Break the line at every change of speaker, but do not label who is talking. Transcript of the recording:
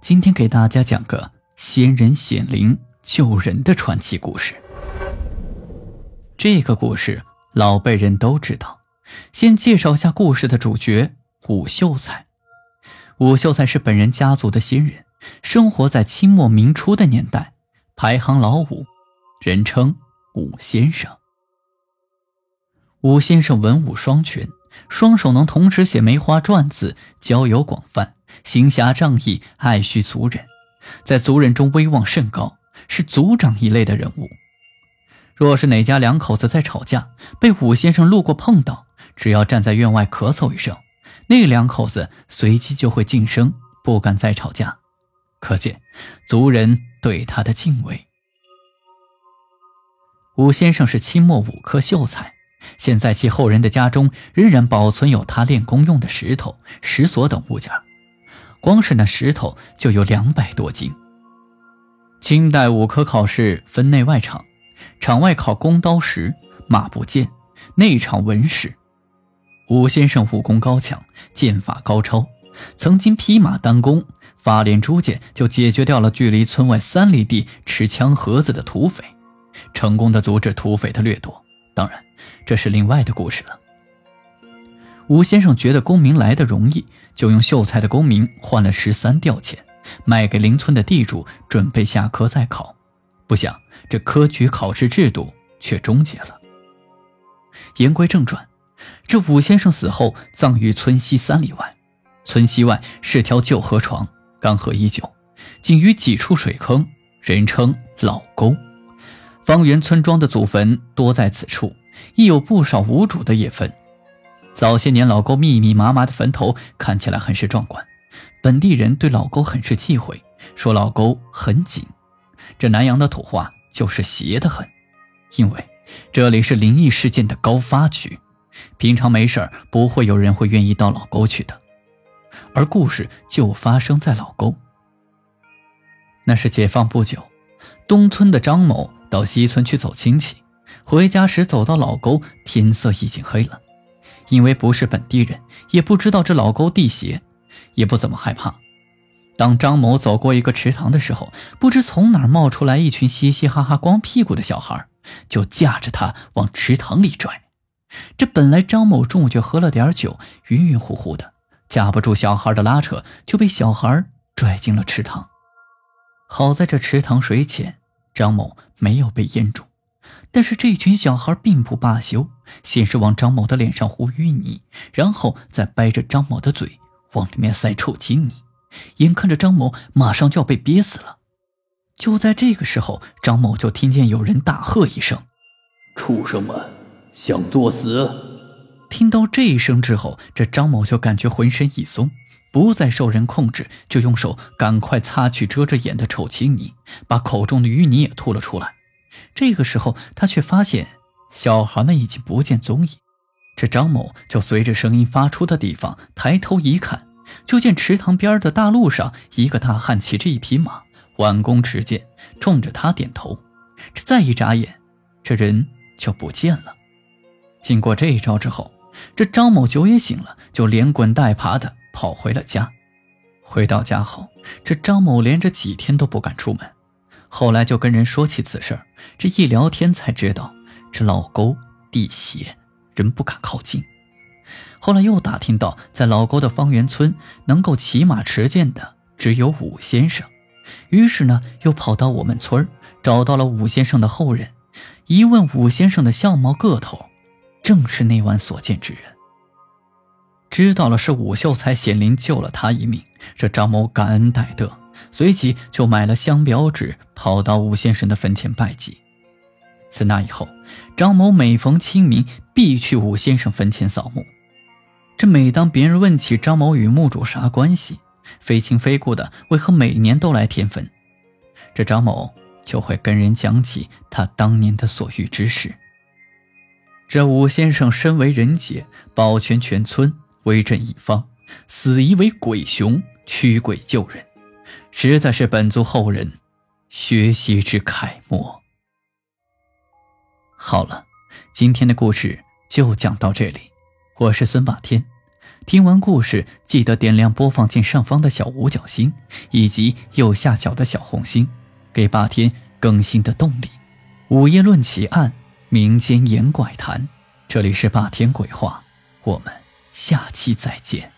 今天给大家讲个仙人显灵救人的传奇故事。这个故事老辈人都知道，先介绍一下故事的主角武秀才。武秀才是本人家族的新人，生活在清末明初的年代，排行老五，人称武先生。武先生文武双全。双手能同时写梅花篆字，交友广泛，行侠仗义，爱恤族人，在族人中威望甚高，是族长一类的人物。若是哪家两口子在吵架，被武先生路过碰到，只要站在院外咳嗽一声，那两口子随即就会噤声，不敢再吵架。可见族人对他的敬畏。武先生是清末武科秀才。现在其后人的家中仍然保存有他练功用的石头、石锁等物件，光是那石头就有两百多斤。清代武科考试分内外场，场外考弓刀石、马步剑，内场文史。武先生武功高强，剑法高超，曾经匹马单弓，发连珠箭就解决掉了距离村外三里地持枪盒子的土匪，成功的阻止土匪的掠夺。当然，这是另外的故事了。吴先生觉得功名来的容易，就用秀才的功名换了十三吊钱，卖给邻村的地主，准备下科再考。不想这科举考试制度却终结了。言归正传，这武先生死后葬于村西三里外，村西外是条旧河床，干涸已久，仅余几处水坑，人称老沟。方圆村庄的祖坟多在此处，亦有不少无主的野坟。早些年，老沟密密麻麻的坟头看起来很是壮观，本地人对老沟很是忌讳，说老沟很紧。这南阳的土话就是邪得很，因为这里是灵异事件的高发区，平常没事不会有人会愿意到老沟去的。而故事就发生在老沟。那是解放不久，东村的张某。到西村去走亲戚，回家时走到老沟，天色已经黑了。因为不是本地人，也不知道这老沟地邪，也不怎么害怕。当张某走过一个池塘的时候，不知从哪儿冒出来一群嘻嘻哈哈、光屁股的小孩，就架着他往池塘里拽。这本来张某中午就喝了点酒，晕晕乎乎的，架不住小孩的拉扯，就被小孩拽进了池塘。好在这池塘水浅。张某没有被淹住，但是这群小孩并不罢休，先是往张某的脸上糊淤泥，然后再掰着张某的嘴往里面塞臭青泥，眼看着张某马上就要被憋死了。就在这个时候，张某就听见有人大喝一声：“
畜生们，想作死！”
听到这一声之后，这张某就感觉浑身一松。不再受人控制，就用手赶快擦去遮着眼的臭青泥，把口中的淤泥也吐了出来。这个时候，他却发现小孩们已经不见踪影。这张某就随着声音发出的地方抬头一看，就见池塘边的大路上，一个大汉骑着一匹马，挽弓持剑，冲着他点头。这再一眨眼，这人就不见了。经过这一招之后，这张某酒也醒了，就连滚带爬的。跑回了家，回到家后，这张某连着几天都不敢出门。后来就跟人说起此事这一聊天才知道，是老沟地邪，人不敢靠近。后来又打听到，在老沟的方圆村，能够骑马持剑的只有武先生。于是呢，又跑到我们村找到了武先生的后人。一问武先生的相貌个头，正是那晚所见之人。知道了是武秀才显灵救了他一命，这张某感恩戴德，随即就买了香标纸，跑到武先生的坟前拜祭。自那以后，张某每逢清明必去武先生坟前扫墓。这每当别人问起张某与墓主啥关系，非亲非故的为何每年都来填坟，这张某就会跟人讲起他当年的所遇之事。这武先生身为人杰，保全全村，威震一方，死疑为鬼雄，驱鬼救人，实在是本族后人学习之楷模。好了，今天的故事就讲到这里，我是孙霸天。听完故事，记得点亮播放键上方的小五角星，以及右下角的小红心，给霸天更新的动力。午夜论奇案，民间言怪谈，这里是霸天鬼话，我们下期再见。